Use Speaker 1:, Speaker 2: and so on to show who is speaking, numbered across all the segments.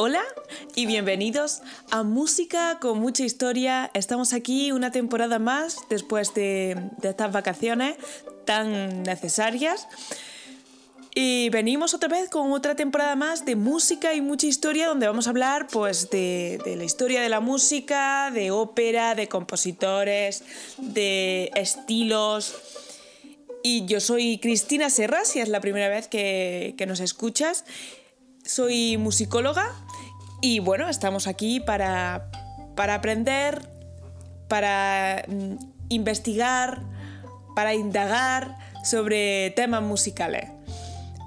Speaker 1: Hola y bienvenidos a Música con mucha historia. Estamos aquí una temporada más después de, estas vacaciones tan necesarias. Y venimos otra vez con otra temporada más de música y mucha historia donde vamos a hablar pues de, la historia de la música, de ópera, de compositores, de estilos. Y yo soy Cristina Serra, si es la primera vez que, que nos escuchas. Soy musicóloga y bueno, estamos aquí para, aprender, para mm, investigar, para indagar sobre temas musicales.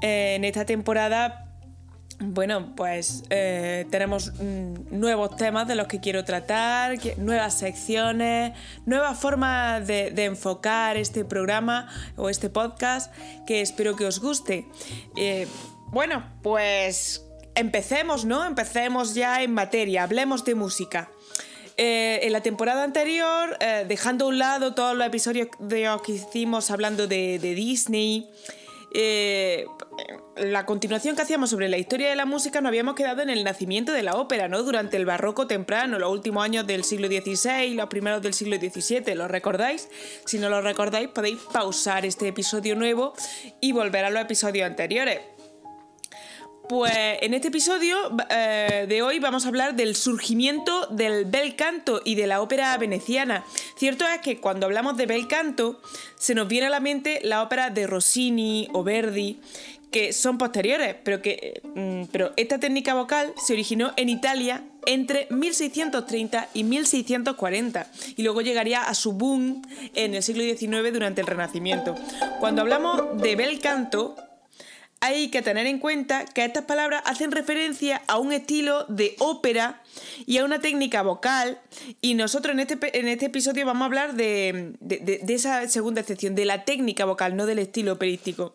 Speaker 1: Eh, en esta temporada, bueno, pues eh, tenemos mm, nuevos temas de los que quiero tratar, nuevas secciones, nuevas formas de, enfocar este programa o este podcast que espero que os guste. Eh, bueno, pues empecemos, ¿no? Empecemos ya en materia, hablemos de música. Eh, en la temporada anterior, eh, dejando a un lado todos los episodios que hicimos hablando de, Disney, eh, la continuación que hacíamos sobre la historia de la música nos habíamos quedado en el nacimiento de la ópera, ¿no? Durante el barroco temprano, los últimos años del siglo XVI, los primeros del siglo XVII, ¿lo recordáis? Si no lo recordáis, podéis pausar este episodio nuevo y volver a los episodios anteriores. Pues en este episodio eh, de hoy vamos a hablar del surgimiento del bel canto y de la ópera veneciana. Cierto es que cuando hablamos de bel canto se nos viene a la mente la ópera de Rossini o Verdi, que son posteriores, pero que mm, pero esta técnica vocal se originó en Italia entre 1630 y 1640 y luego llegaría a su boom en el siglo XIX durante el Renacimiento. Cuando hablamos de bel canto hay que tener en cuenta que estas palabras hacen referencia a un estilo de ópera y a una técnica vocal y nosotros en este, en este episodio vamos a hablar de, esa segunda excepción, de la técnica vocal, no del estilo operístico.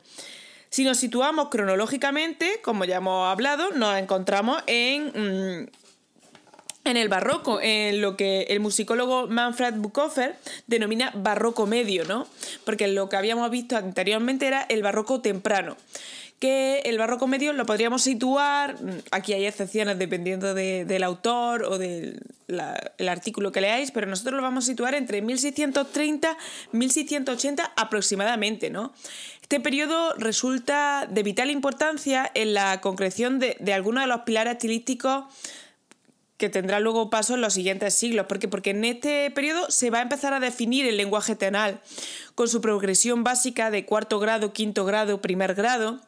Speaker 1: Si nos situamos cronológicamente, como ya hemos hablado, nos encontramos en, mm, en el barroco, en lo que el musicólogo Manfred Buchhofer denomina barroco medio, ¿no? Porque lo que habíamos visto anteriormente era el barroco temprano que el barroco medio lo podríamos situar, aquí hay excepciones dependiendo del autor o del artículo que leáis, pero nosotros lo vamos a situar entre 1630 1680 aproximadamente, ¿no? Este periodo resulta de vital importancia en la concreción de, de algunos de los pilares estilísticos que tendrá luego paso en los siguientes siglos. ¿Por qué? Porque en este periodo se va a empezar a definir el lenguaje tonal con su progresión básica de cuarto grado, quinto grado, primer grado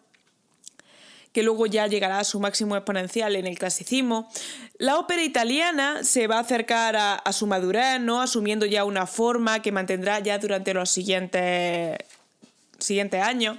Speaker 1: que luego ya llegará a su máximo exponencial en el clasicismo. La ópera italiana se va a acercar a, su madurez, ¿no? asumiendo ya una forma que mantendrá ya durante los siguientes siguiente año,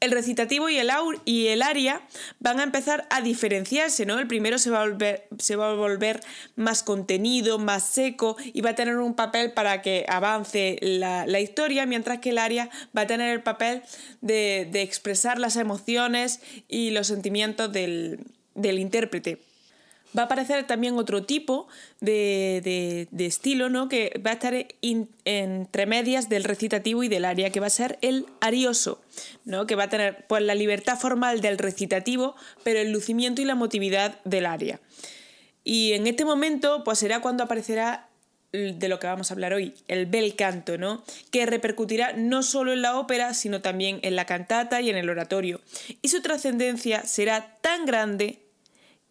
Speaker 1: el recitativo y el, y el aria van a empezar a diferenciarse, ¿no? El primero se va, a volver, se va a volver más contenido, más seco y va a tener un papel para que avance la, historia, mientras que el aria va a tener el papel de, expresar las emociones y los sentimientos del, del intérprete va a aparecer también otro tipo de, estilo, ¿no? Que va a estar entre medias del recitativo y del aria, que va a ser el arioso, ¿no? Que va a tener pues, la libertad formal del recitativo, pero el lucimiento y la emotividad del aria. Y en este momento, pues será cuando aparecerá de lo que vamos a hablar hoy, el bel canto, ¿no? Que repercutirá no solo en la ópera, sino también en la cantata y en el oratorio. Y su trascendencia será tan grande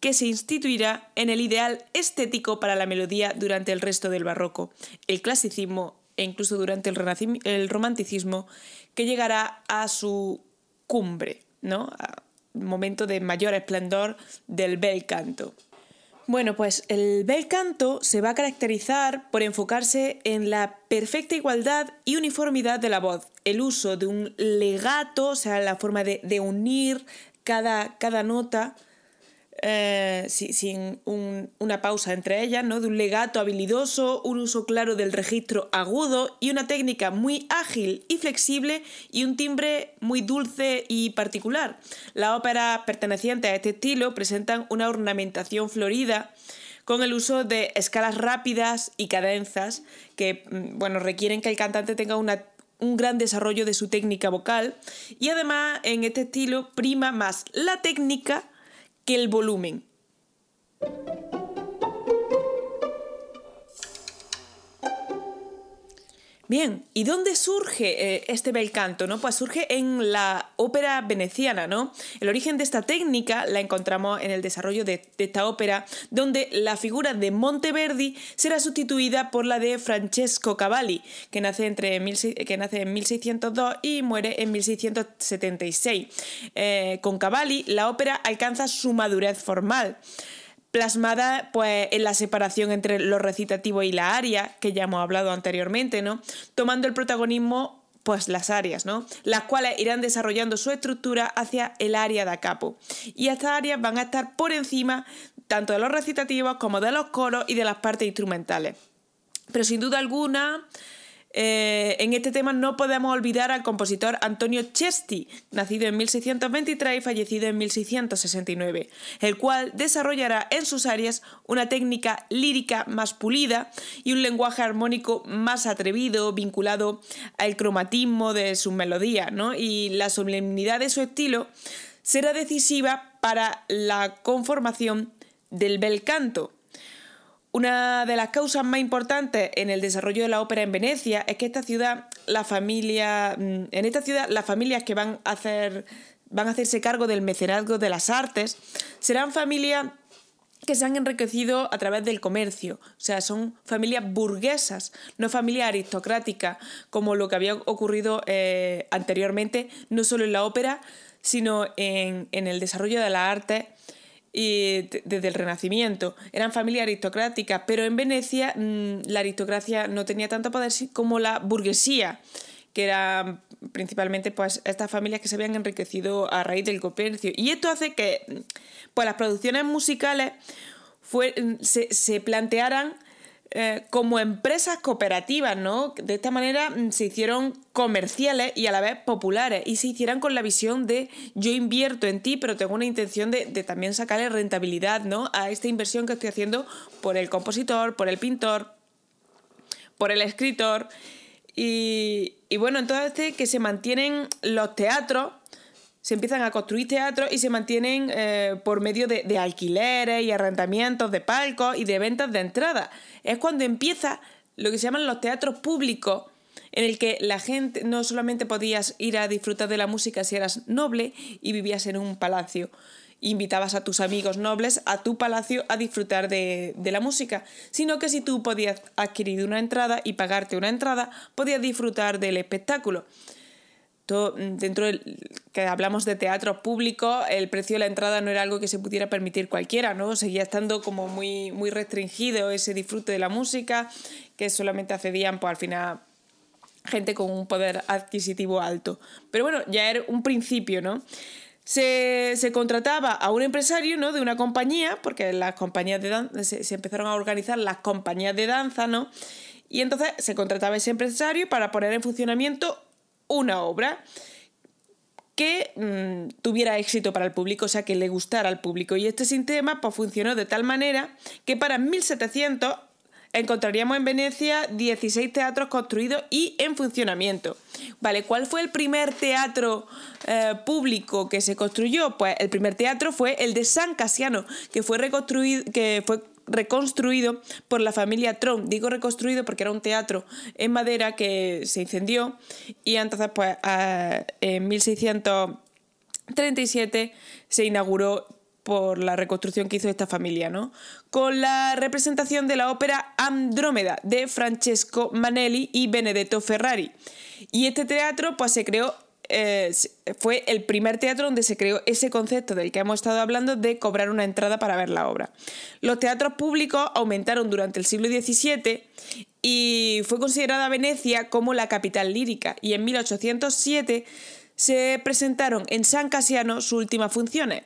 Speaker 1: que se instituirá en el ideal estético para la melodía durante el resto del barroco, el clasicismo e incluso durante el, romanticismo, que llegará a su cumbre, ¿no? momento de mayor esplendor del bel canto. Bueno, pues el bel canto se va a caracterizar por enfocarse en la perfecta igualdad y uniformidad de la voz, el uso de un legato, o sea, la forma de, de unir cada, cada nota, eh, sin una pausa entre ellas, ¿no? de un legato habilidoso, un uso claro del registro agudo y una técnica muy ágil y flexible y un timbre muy dulce y particular. Las óperas pertenecientes a este estilo presentan una ornamentación florida con el uso de escalas rápidas y cadenzas que mm, bueno, requieren que el cantante tenga un gran desarrollo de su técnica vocal y además en este estilo prima más la técnica que el Bien, ¿y dónde surge eh, este bel canto? ¿no? Pues surge en la ópera veneciana, ¿no? El origen de esta técnica la encontramos en el desarrollo de, esta ópera, donde la figura de Monteverdi será sustituida por la de Francesco Cavalli, que nace, entre que nace en 1602 y muere en 1676. Eh, con Cavalli, la ópera alcanza su madurez formal plasmada pues, en la separación entre lo recitativo y la aria, que ya hemos hablado anteriormente, ¿no? Tomando el protagonismo pues las áreas, ¿no? Las cuales irán desarrollando su estructura hacia el área da capo. Y estas áreas van a estar por encima tanto de los recitativos como de los coros y de las partes instrumentales. Pero sin duda alguna, eh, en este tema no podemos olvidar al compositor Antonio Chesti, nacido en 1623 y fallecido en 1669, el cual desarrollará en sus áreas una técnica lírica más pulida y un lenguaje armónico más atrevido, vinculado al cromatismo de sus melodías, y la solemnidad de su estilo será decisiva para la conformación del bel canto, una de las causas más importantes en el desarrollo de la ópera en Venecia es que esta ciudad, la familia, mm, en esta ciudad, las familias que van a hacer, van a hacerse cargo del mecenazgo de las artes serán familias que se han enriquecido a través del comercio, o sea, son familias burguesas, no familias aristocráticas, como lo que había ocurrido eh, anteriormente, no solo en la ópera, sino en, en el desarrollo de las artes y desde el Renacimiento. Eran familias aristocráticas, pero en Venecia mm, la aristocracia no tenía tanto poder como la burguesía, que eran principalmente pues, estas familias que se habían enriquecido a raíz del comercio. Y esto hace que pues, las producciones musicales mm, se, se plantearan eh, como empresas cooperativas, ¿no? De esta manera mm, se hicieron comerciales y a la vez populares y se hicieran con la visión de yo invierto en ti, pero tengo una intención de, también sacarle rentabilidad, ¿no? A esta inversión que estoy haciendo por el compositor, por el pintor, por el escritor. Y, y bueno, entonces que se mantienen los teatros se empiezan a construir teatros y se mantienen eh, por medio de, alquileres y arrendamientos de palcos y de ventas de entrada. Es cuando empieza lo que se llaman los teatros públicos, en el que la gente no solamente podías ir a disfrutar de la música si eras noble y vivías en un palacio, invitabas a tus amigos nobles a tu palacio a disfrutar de, de, la música, sino que si tú podías adquirir una entrada y pagarte una entrada, podías disfrutar del espectáculo. Mm, dentro del que hablamos de teatro público, el precio de la entrada no era algo que se pudiera permitir cualquiera, ¿no? Seguía estando como muy, muy restringido ese disfrute de la música, que solamente accedían, pues al final, gente con un poder adquisitivo alto. Pero bueno, ya era un principio, ¿no? Se, se, contrataba a un empresario ¿no? de una compañía, porque las compañías de danza, se, se, empezaron a organizar las compañías de danza, ¿no? Y entonces se contrataba a ese empresario para poner en funcionamiento una obra que mm, tuviera éxito para el público, o sea, que le gustara al público. Y este sistema pues, funcionó de tal manera que para 1700 encontraríamos en Venecia 16 teatros construidos y en funcionamiento. Vale, ¿cuál fue el primer teatro eh, público que se construyó? Pues el primer teatro fue el de San Casiano, que fue reconstruido, que fue reconstruido por la familia Tron. Digo reconstruido porque era un teatro en madera que se incendió y entonces pues en 1637 se inauguró por la reconstrucción que hizo esta familia, ¿no? Con la representación de la ópera Andrómeda de Francesco Manelli y Benedetto Ferrari. Y este teatro pues se creó eh, fue el primer teatro donde se creó ese concepto del que hemos estado hablando de cobrar una entrada para ver la obra. Los teatros públicos aumentaron durante el siglo XVII y fue considerada Venecia como la capital lírica y en 1807 se presentaron en San Casiano sus últimas funciones,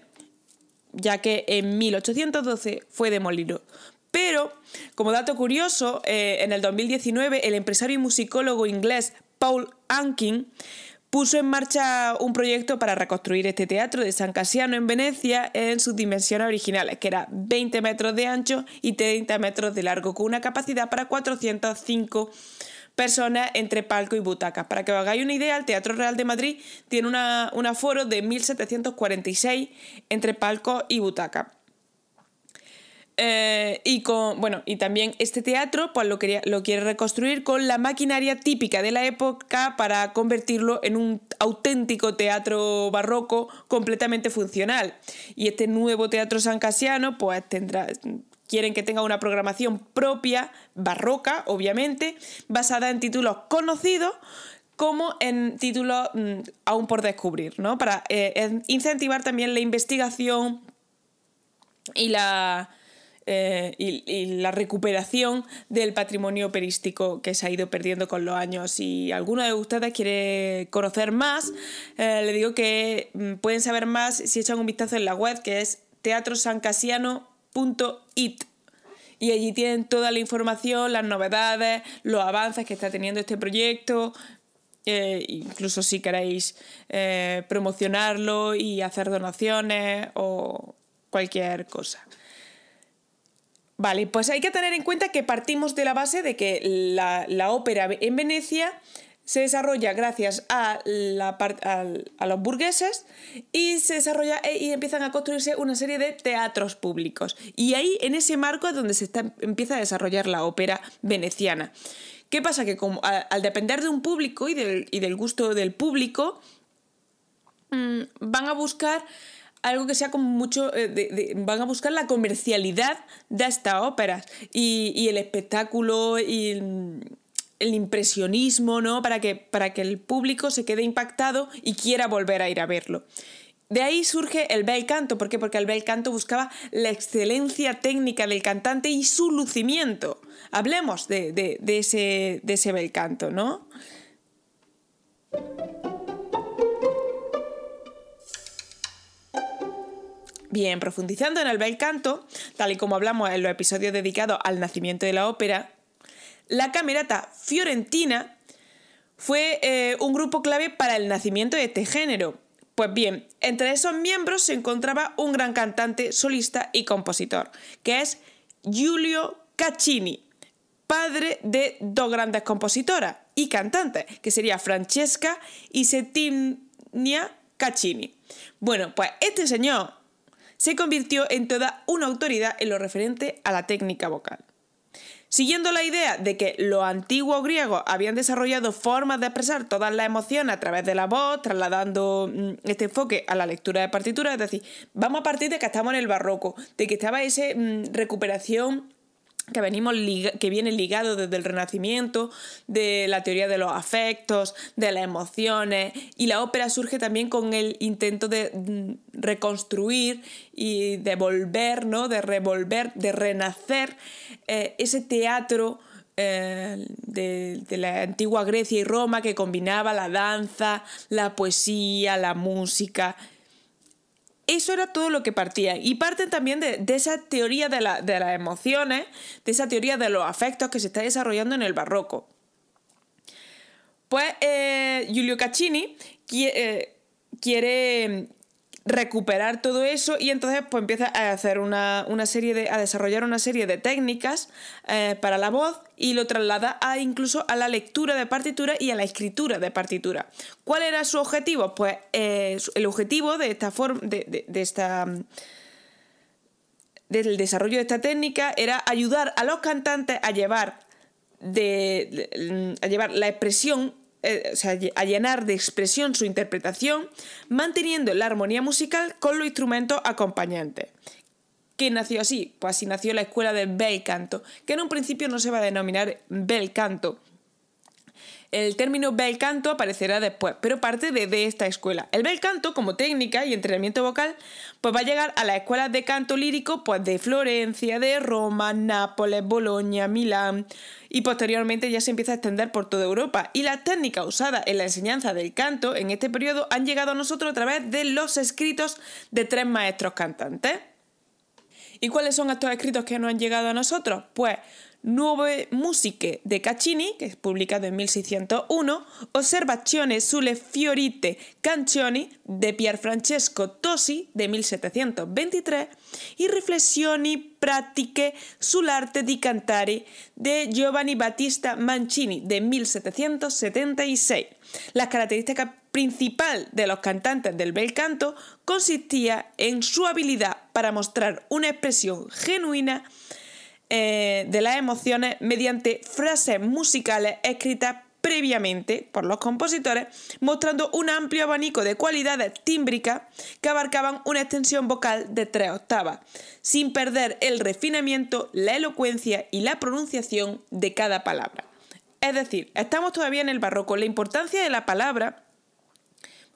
Speaker 1: ya que en 1812 fue demolido. Pero, como dato curioso, eh, en el 2019 el empresario y musicólogo inglés Paul Ankin puso en marcha un proyecto para reconstruir este teatro de San Casiano en Venecia en sus dimensiones originales, que era 20 metros de ancho y 30 metros de largo, con una capacidad para 405 personas entre palco y butacas. Para que os hagáis una idea, el Teatro Real de Madrid tiene un aforo de 1.746 entre palco y butaca. Eh, y con bueno y también este teatro pues lo, quería, lo quiere reconstruir con la maquinaria típica de la época para convertirlo en un auténtico teatro barroco completamente funcional y este nuevo teatro san casiano pues tendrá quieren que tenga una programación propia barroca obviamente basada en títulos conocidos como en títulos mm, aún por descubrir, ¿no? Para eh, incentivar también la investigación y la, eh, y, la recuperación del patrimonio operístico que se ha ido perdiendo con los años. Si alguno de ustedes quiere conocer más, eh, le digo que mm, pueden saber más si echan un vistazo en la web que es teatrosancasiano.it y allí tienen toda la información, las novedades, los avances que está teniendo este proyecto, eh, incluso si queréis eh, promocionarlo y hacer donaciones o cualquier cosa. Vale, pues hay que tener en cuenta que partimos de la base de que la, ópera en Venecia se desarrolla gracias a, la, a, los burgueses y se desarrolla e, y empiezan a construirse una serie de teatros públicos. Y ahí, en ese marco, es donde se empieza a desarrollar la ópera veneciana. ¿Qué pasa? Que como, al, depender de un público y del, gusto del público, mm, van a buscar algo que sea como mucho. Eh, van a buscar la comercialidad de estas óperas y, el espectáculo y el, impresionismo, ¿no? Para que, para que el público se quede impactado y quiera volver a ir a verlo. De ahí surge el bel canto. ¿Por qué? Porque el bel canto buscaba la excelencia técnica del cantante y su lucimiento. Hablemos de, ese, de ese bel canto, ¿no? Bien, profundizando en el bel canto, tal y como hablamos en los episodios dedicados al nacimiento de la ópera, la camerata fiorentina fue eh, un grupo clave para el nacimiento de este género pues bien, entre esos miembros se encontraba un gran cantante, solista y compositor, que es Giulio Caccini, padre de dos grandes compositoras y cantantes, que sería Francesca y Settimia Caccini. Bueno, pues este señor se convirtió en toda una autoridad en lo referente a la técnica vocal. Siguiendo la idea de que los antiguos griegos habían desarrollado formas de expresar todas las emociones a través de la voz, trasladando mm, este enfoque a la lectura de partituras, es decir, vamos a partir de que estamos en el barroco, de que estaba esa mm, recuperación que, venimos que viene ligado desde el Renacimiento, de la teoría de los afectos, de las emociones, y la ópera surge también con el intento de mm, reconstruir y de volver, ¿no? de revolver, de renacer eh, ese teatro eh, de, de, la antigua Grecia y Roma que combinaba la danza, la poesía, la música eso era todo lo que partía. Y parten también de, esa teoría de, las emociones, de esa teoría de los afectos que se está desarrollando en el barroco. Pues eh, Giulio Caccini eh, quiere recuperar todo eso y entonces pues empieza a hacer una, serie de, a desarrollar una serie de técnicas eh, para la voz y lo traslada a incluso a la lectura de partitura y a la escritura de partitura. ¿Cuál era su objetivo? Pues eh, el objetivo de esta forma, de, esta del desarrollo de esta técnica era ayudar a los cantantes a llevar de, a llevar la expresión eh, a llenar de expresión su interpretación, manteniendo la armonía musical con los instrumentos acompañantes. ¿Qué nació así? Pues así nació la escuela del bel canto, que en un principio no se va a denominar bel canto, el término bel canto aparecerá después, pero parte de, esta escuela. El bel canto, como técnica y entrenamiento vocal, pues va a llegar a las escuelas de canto lírico pues de Florencia, de Roma, Nápoles, Bolonia, Milán y posteriormente ya se empieza a extender por toda Europa. Y las técnicas usadas en la enseñanza del canto en este periodo han llegado a nosotros a través de los escritos de tres maestros cantantes. ¿Y cuáles son estos escritos que nos han llegado a nosotros? Pues Nuove Musiche de Caccini, que es publicado en 1601, Osservazione sulle fiorite canzoni de Pierfrancesco Tosi de 1723 y Riflessioni pratiche sull'arte di cantare de Giovanni Battista Mancini de 1776. Las características principal de los cantantes del bel canto consistía en su habilidad para mostrar una expresión genuina eh, de las emociones mediante frases musicales escritas previamente por los compositores, mostrando un amplio abanico de cualidades tímbricas que abarcaban una extensión vocal de tres octavas, sin perder el refinamiento, la elocuencia y la pronunciación de cada palabra. Es decir, estamos todavía en el barroco. La importancia de la palabra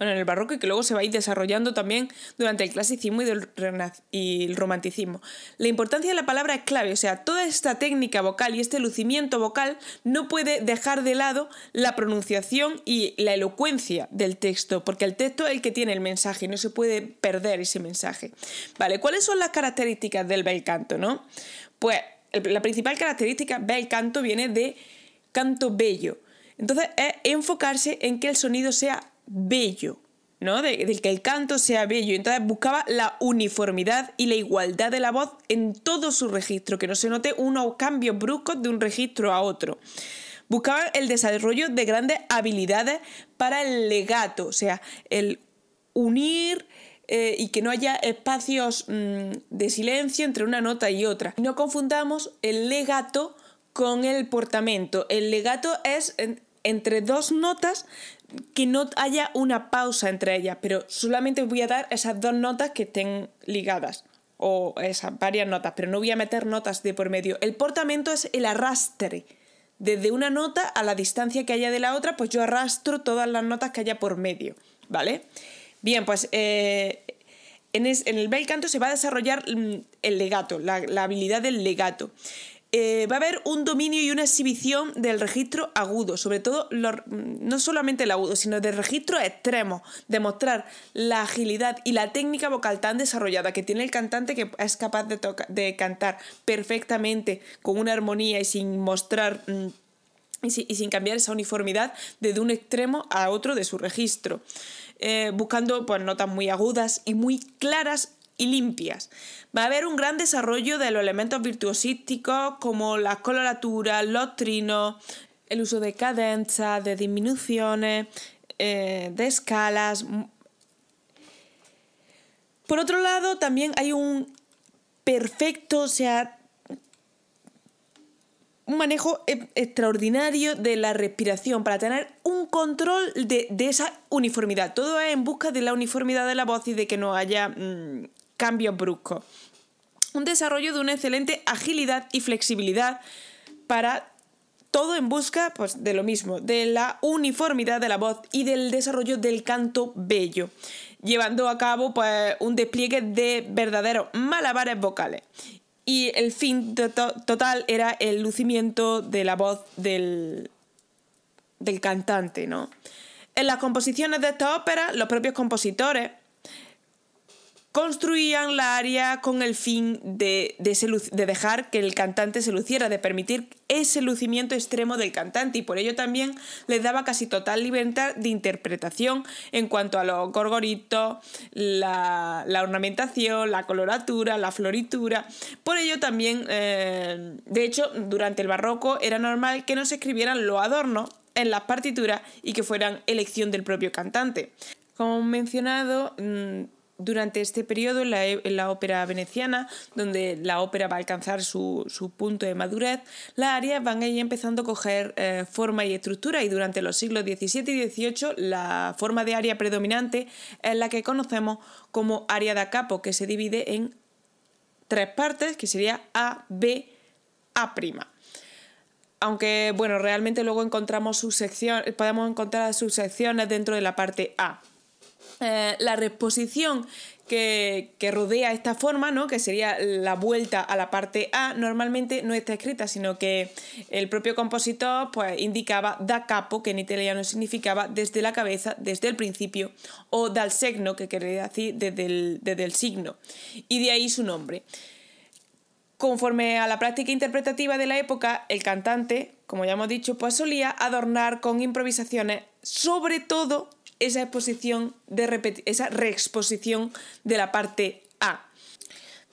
Speaker 1: bueno, en el barroco y que luego se va a ir desarrollando también durante el clasicismo y, el romanticismo. La importancia de la palabra es clave, o sea, toda esta técnica vocal y este lucimiento vocal no puede dejar de lado la pronunciación y la elocuencia del texto, porque el texto es el que tiene el mensaje, no se puede perder ese mensaje. Vale, ¿cuáles son las características del bel canto, no? Pues la principal característica bel canto viene de canto bello. Entonces es enfocarse en que el sonido sea bello, ¿no? De, que el canto sea bello. Entonces buscaba la uniformidad y la igualdad de la voz en todo su registro, que no se note unos cambios bruscos de un registro a otro. Buscaba el desarrollo de grandes habilidades para el legato, o sea, el unir eh, y que no haya espacios mm, de silencio entre una nota y otra. No confundamos el legato con el portamento. El legato es entre dos notas que no haya una pausa entre ellas, pero solamente voy a dar esas dos notas que estén ligadas o esas varias notas, pero no voy a meter notas de por medio. El portamento es el arrastre. Desde una nota a la distancia que haya de la otra, pues yo arrastro todas las notas que haya por medio, ¿vale? Bien, pues eh, en, el bel canto se va a desarrollar mm, el legato, la habilidad del legato. Eh, va a haber un dominio y una exhibición del registro agudo, sobre todo no solamente el agudo, sino del registro extremo, demostrar la agilidad y la técnica vocal tan desarrollada que tiene el cantante que es capaz de, de cantar perfectamente con una armonía y sin mostrar... Mm, y, sin cambiar esa uniformidad desde un extremo a otro de su registro, eh, buscando pues, notas muy agudas y muy claras y limpias. Va a haber un gran desarrollo de los elementos virtuosísticos como las coloraturas, los trinos, el uso de cadenza, de disminuciones, eh, de escalas. Por otro lado, también hay un perfecto, o sea, un manejo e-, extraordinario de la respiración para tener un control de, esa uniformidad. Todo es en busca de la uniformidad de la voz y de que no haya mm, cambios bruscos. Un desarrollo de una excelente agilidad y flexibilidad para todo en busca pues, de lo mismo, de la uniformidad de la voz y del desarrollo del canto bello, llevando a cabo pues, un despliegue de verdaderos malabares vocales. Y el fin total era el lucimiento de la voz del, del cantante, ¿no? En las composiciones de esta ópera, los propios compositores construían la aria con el fin de, de, dejar que el cantante se luciera, de permitir ese lucimiento extremo del cantante y por ello también les daba casi total libertad de interpretación en cuanto a los gorgoritos, la, ornamentación, la coloratura, la floritura. Por ello también, eh, de hecho, durante el barroco era normal que no se escribieran los adornos en las partituras y que fueran elección del propio cantante. Como mencionado, mm, durante este periodo e, en la, ópera veneciana, donde la ópera va a alcanzar su, punto de madurez, las arias van a ir empezando a coger eh, forma y estructura y durante los siglos XVII y XVIII la forma de aria predominante es la que conocemos como aria da capo, que se divide en tres partes, que sería A, B, A'. Aunque, bueno, realmente luego encontramos sus secciones, podemos encontrar sus secciones dentro de la parte A. Eh, la reposición que, rodea esta forma, ¿no? que sería la vuelta a la parte A, normalmente no está escrita, sino que el propio compositor pues, indicaba da capo, que en italiano significaba desde la cabeza, desde el principio, o dal segno, que quería decir desde el, desde el signo, y de ahí su nombre. Conforme a la práctica interpretativa de la época, el cantante, como ya hemos dicho, pues solía adornar con improvisaciones, sobre todo esa exposición de esa reexposición de la parte A.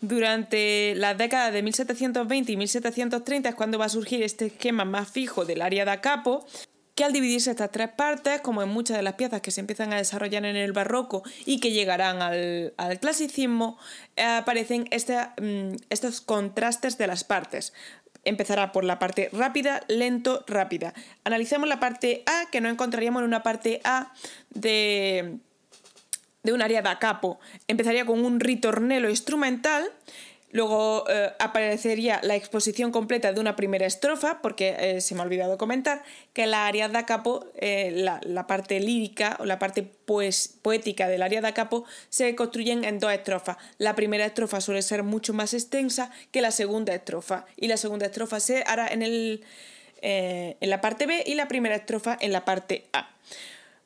Speaker 1: Durante las décadas de 1720 y 1730 es cuando va a surgir este esquema más fijo del área da capo, que al dividirse estas tres partes, como en muchas de las piezas que se empiezan a desarrollar en el barroco y que llegarán al, clasicismo, eh, aparecen mm, estos contrastes de las partes empezará por la parte rápida, lento, rápida. Analicemos la parte A, que no encontraríamos en una parte A de, de un área da capo. Empezaría con un ritornelo instrumental Luego eh, aparecería la exposición completa de una primera estrofa, porque eh, se me ha olvidado comentar que la aria da capo, eh, la, parte lírica o la parte pues, poética del aria da capo, se construyen en dos estrofas. La primera estrofa suele ser mucho más extensa que la segunda estrofa, y la segunda estrofa se hará en, el, en la parte B y la primera estrofa en la parte A.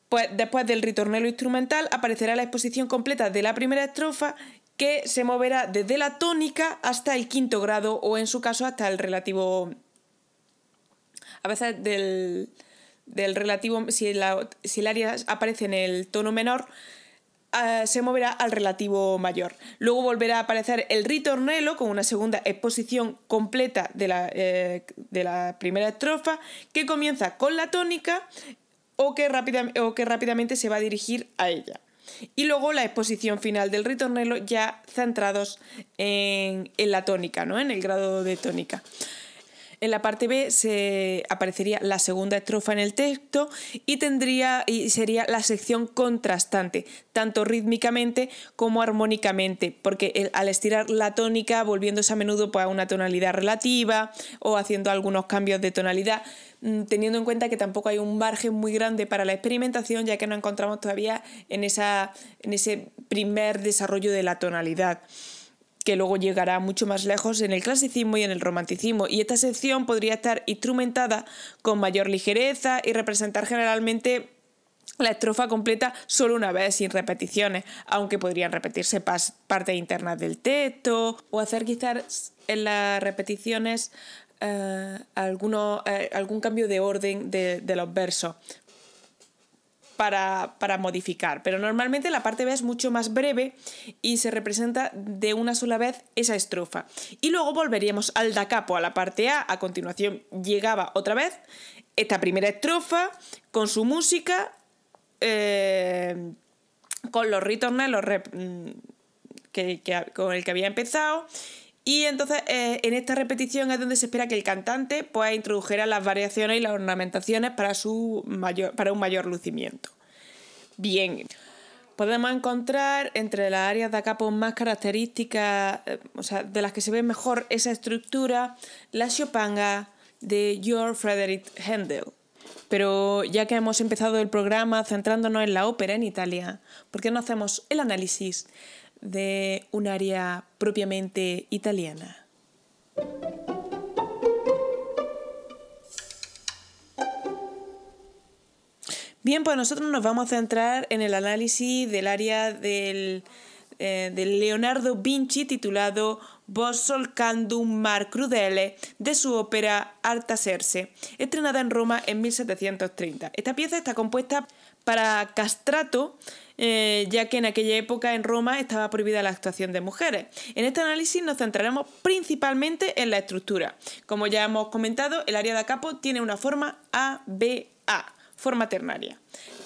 Speaker 1: Pues después del ritornelo instrumental aparecerá la exposición completa de la primera estrofa que se moverá desde la tónica hasta el quinto grado o en su caso hasta el relativo... A veces del, relativo, si, la, si el área aparece en el tono menor, eh, se moverá al relativo mayor. Luego volverá a aparecer el ritornelo con una segunda exposición completa de la, eh, de la primera estrofa que comienza con la tónica o que, o que rápidamente se va a dirigir a ella. Y luego la exposición final del ritornelo ya centrados en, la tónica, ¿no? en el grado de tónica. En la parte B aparecería la segunda estrofa en el texto y tendría y sería la sección contrastante, tanto rítmicamente como armónicamente, porque al estirar la tónica, volviéndose a menudo pues, a una tonalidad relativa o haciendo algunos cambios de tonalidad, mm, teniendo en cuenta que tampoco hay un margen muy grande para la experimentación, ya que nos encontramos todavía en ese primer desarrollo de la tonalidad que luego llegará mucho más lejos en el clasicismo y en el romanticismo, y esta sección podría estar instrumentada con mayor ligereza y representar generalmente la estrofa completa solo una vez sin repeticiones, aunque podrían repetirse partes internas del texto o hacer quizás en las repeticiones eh, eh, algún cambio de orden de, de los versos para, modificar. Pero normalmente la parte B es mucho más breve y se representa de una sola vez esa estrofa. Y luego volveríamos al da capo, a la parte A. A continuación llegaba otra vez esta primera estrofa con su música, eh, con los ritornelos mm, que, con el que había empezado y entonces eh, en esta repetición es donde se espera que el cantante pueda introducir las variaciones y las ornamentaciones para, su mayor, para un mayor lucimiento. Bien, podemos encontrar entre las áreas de capo más características, eh, o sea, de las que se ve mejor esa estructura, la Chopanga de Georg Friedrich Händel. Pero ya que hemos empezado el programa centrándonos en la ópera en Italia, ¿por qué no hacemos el análisis de un área propiamente italiana. Bien, pues nosotros nos vamos a centrar en el análisis del área del, eh, Leonardo Vinci titulado Vos solcandum mar crudele de su ópera Artaserse, estrenada en Roma en 1730. Esta pieza está compuesta para castrato, eh, ya que en aquella época en Roma estaba prohibida la actuación de mujeres. En este análisis nos centraremos principalmente en la estructura. Como ya hemos comentado, el área de capo tiene una forma A-B-A, forma ternaria.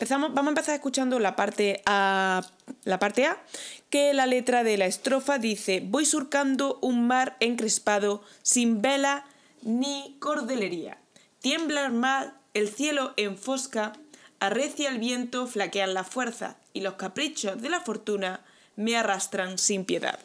Speaker 1: Vamos a empezar escuchando la parte, a, la parte A, que la letra de la estrofa dice, voy surcando un mar encrespado, sin vela ni cordelería. Tiembla el mar, el cielo enfosca, arrecia el viento, flaquean la fuerza, y los caprichos de la fortuna me arrastran sin piedad.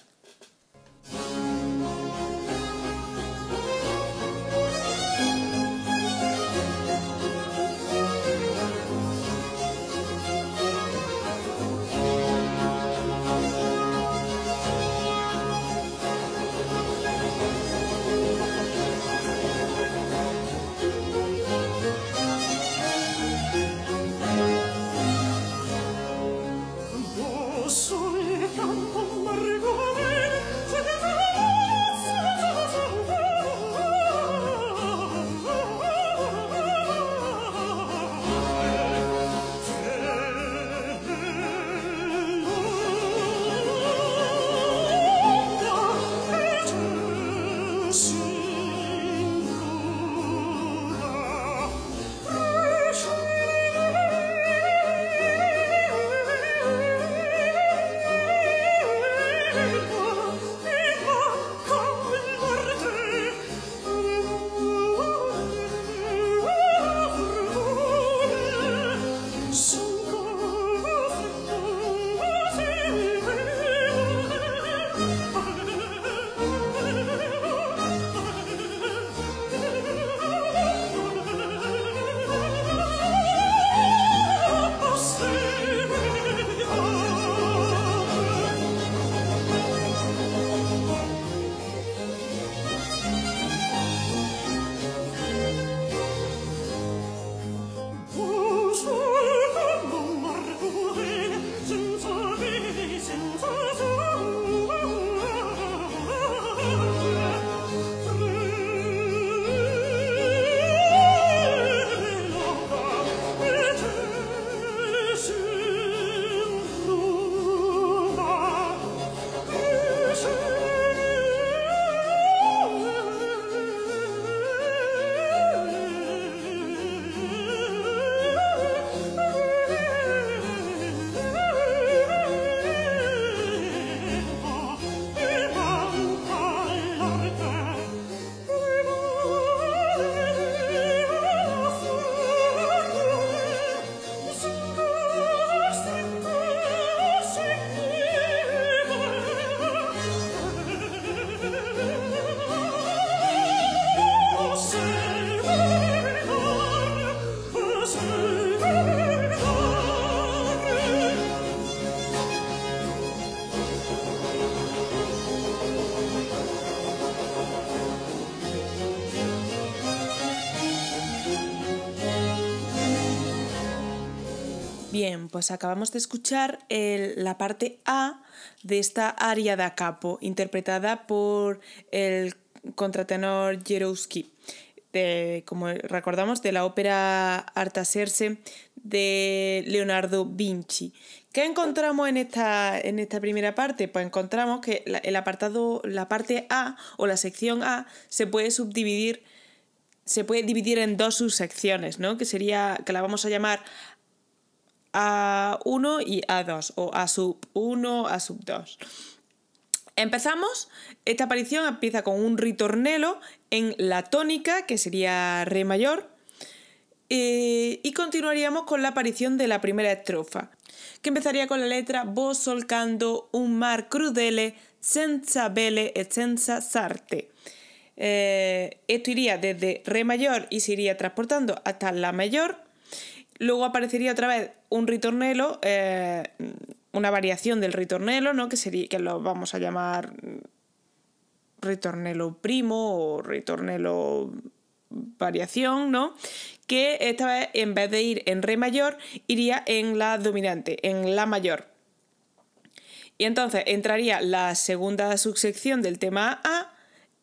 Speaker 1: Bien, pues acabamos de escuchar la parte A de esta aria da capo, interpretada por el contratenor Jerowski, como recordamos, de la ópera Artaserse de Leonardo Vinci. ¿Qué encontramos en esta, en esta primera parte? Pues encontramos que el apartado, la parte A o la sección A se puede subdividir, se puede dividir en dos subsecciones, ¿no? Que sería, que la vamos a llamar A1 y A2, o A sub 1, A sub 2. Empezamos, esta aparición empieza con un ritornelo en la tónica, que sería Re mayor, eh, y continuaríamos con la aparición de la primera estrofa, que empezaría con la letra Vos solcando un mar crudele, senza belle e senza sarte. Eh, esto iría desde Re mayor y se iría transportando hasta La mayor. Luego aparecería otra vez un ritornelo, eh, una variación del ritornelo, ¿no? que, sería, que lo vamos a llamar ritornelo primo o ritornelo variación, ¿no? Que esta vez en vez de ir en re mayor, iría en la dominante, en la mayor. Y entonces entraría la segunda subsección del tema A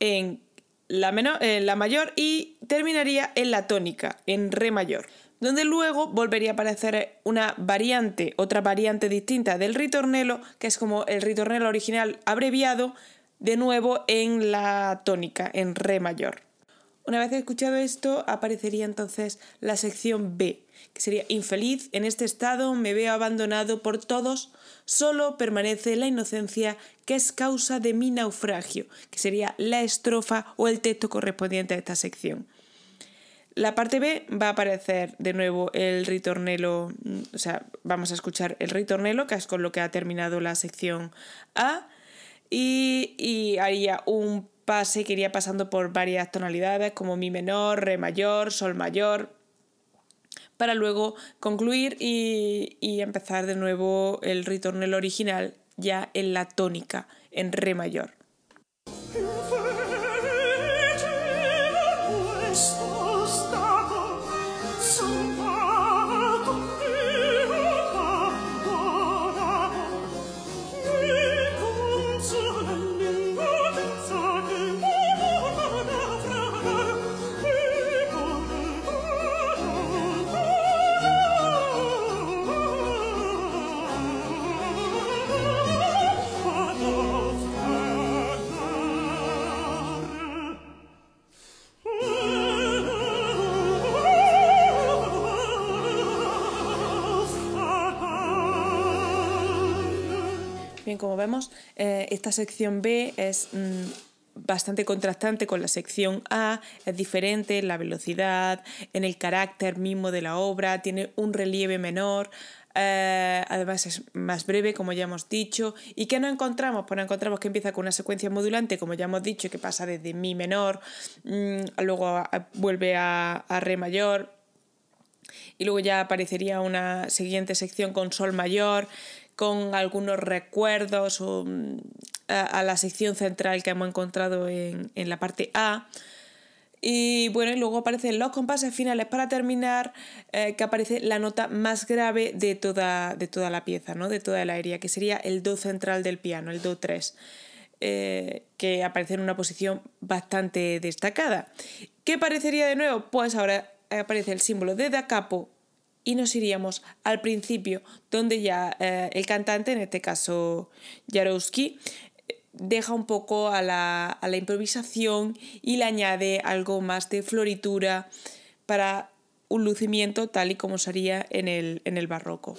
Speaker 1: en la, menor, en la mayor y terminaría en la tónica, en re mayor donde luego volvería a aparecer una variante, otra variante distinta del ritornelo, que es como el ritornelo original abreviado, de nuevo en la tónica, en re mayor. Una vez escuchado esto, aparecería entonces la sección B, que sería infeliz, en este estado me veo abandonado por todos, solo permanece la inocencia que es causa de mi naufragio, que sería la estrofa o el texto correspondiente a esta sección. La parte B va a aparecer de nuevo el ritornelo, o sea, vamos a escuchar el ritornelo, que es con lo que ha terminado la sección A, y, y haría un pase que iría pasando por varias tonalidades como mi menor, re mayor, sol mayor, para luego concluir y, y empezar de nuevo el ritornelo original ya en la tónica, en re mayor. Como vemos, eh, esta sección B es mm, bastante contrastante con la sección A, es diferente en la velocidad, en el carácter mismo de la obra, tiene un relieve menor, eh, además es más breve, como ya hemos dicho. ¿Y qué nos encontramos? Pues nos encontramos que empieza con una secuencia modulante, como ya hemos dicho, que pasa desde Mi menor, mm, luego vuelve a Re mayor, y luego ya aparecería una siguiente sección con Sol mayor, con algunos recuerdos mm, a, la sección central que hemos encontrado en, la parte A. Y bueno, y luego aparecen los compases finales para terminar, eh, que aparece la nota más grave de toda, de toda la pieza, ¿no? de toda la aérea, que sería el Do central del piano, el Do 3, eh, que aparece en una posición bastante destacada. ¿Qué parecería de nuevo? Pues ahora aparece el símbolo de da capo y nos iríamos al principio, donde ya eh, el cantante, en este caso Jarowski, deja un poco a la, improvisación y le añade algo más de floritura para un lucimiento tal y como sería en el, en el barroco.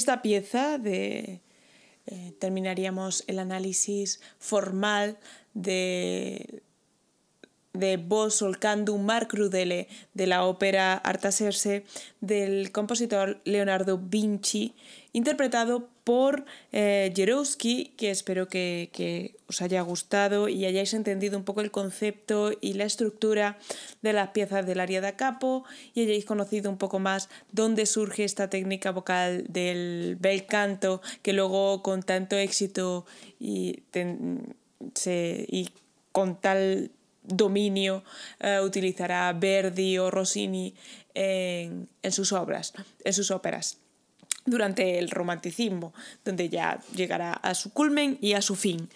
Speaker 1: Esta pieza, de, eh, terminaríamos el análisis formal de, de Bo Solcandum Marc Rudele de la ópera Artaserse del compositor Leonardo Vinci, interpretado por eh, que espero que, os haya gustado y hayáis entendido un poco el concepto y la estructura de las piezas del aria da capo y hayáis conocido un poco más dónde surge esta técnica vocal del bel canto que luego con tanto éxito y, y con tal dominio eh, utilizará Verdi o Rossini en, sus obras, en sus óperas durante el romanticismo, donde ya llegará a su culmen y a su fin.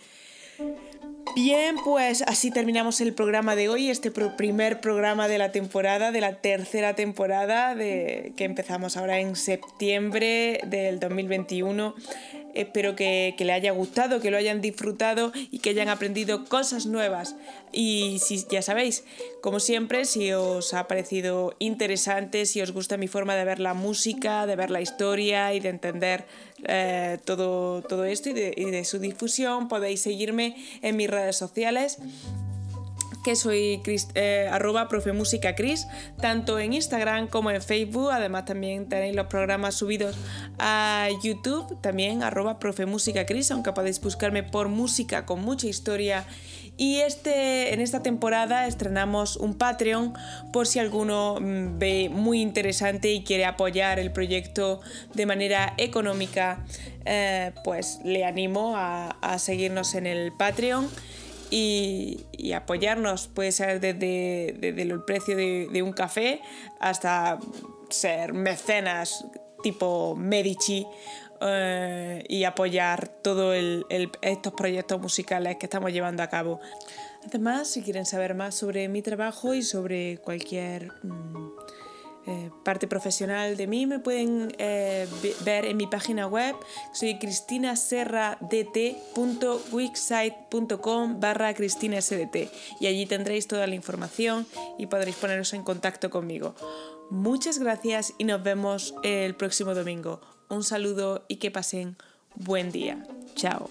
Speaker 1: Bien, pues así terminamos el programa de hoy, este primer programa de la temporada, de la tercera temporada de, que empezamos ahora en septiembre del 2021. Espero que, le haya gustado, que lo hayan disfrutado y que hayan aprendido cosas nuevas. Y si ya sabéis, como siempre, si os ha parecido interesante, si os gusta mi forma de ver la música, de ver la historia y de entender eh, todo, todo esto y de, su difusión, podéis seguirme en mis redes sociales que soy eh, arroba profemusicacris, tanto en Instagram como en Facebook. Además también tenéis los programas subidos a YouTube, también arroba profemusicacris, aunque podéis buscarme por música con mucha historia. Y este, en esta temporada estrenamos un Patreon por si alguno mm, ve muy interesante y quiere apoyar el proyecto de manera económica, eh, pues le animo a, a seguirnos en el Patreon y, apoyarnos. Puede ser desde, el precio de, un café hasta ser mecenas tipo Medici eh, y apoyar todos estos proyectos musicales que estamos llevando a cabo. Además, si quieren saber más sobre mi trabajo y sobre cualquier... Mm, eh, parte profesional de mí me pueden eh, ver en mi página web. Soy cristinaserradt.wixsite.com barra cristinasdt y allí tendréis toda la información y podréis poneros en contacto conmigo. Muchas gracias y nos vemos el próximo domingo un saludo y que pasen buen día. Chao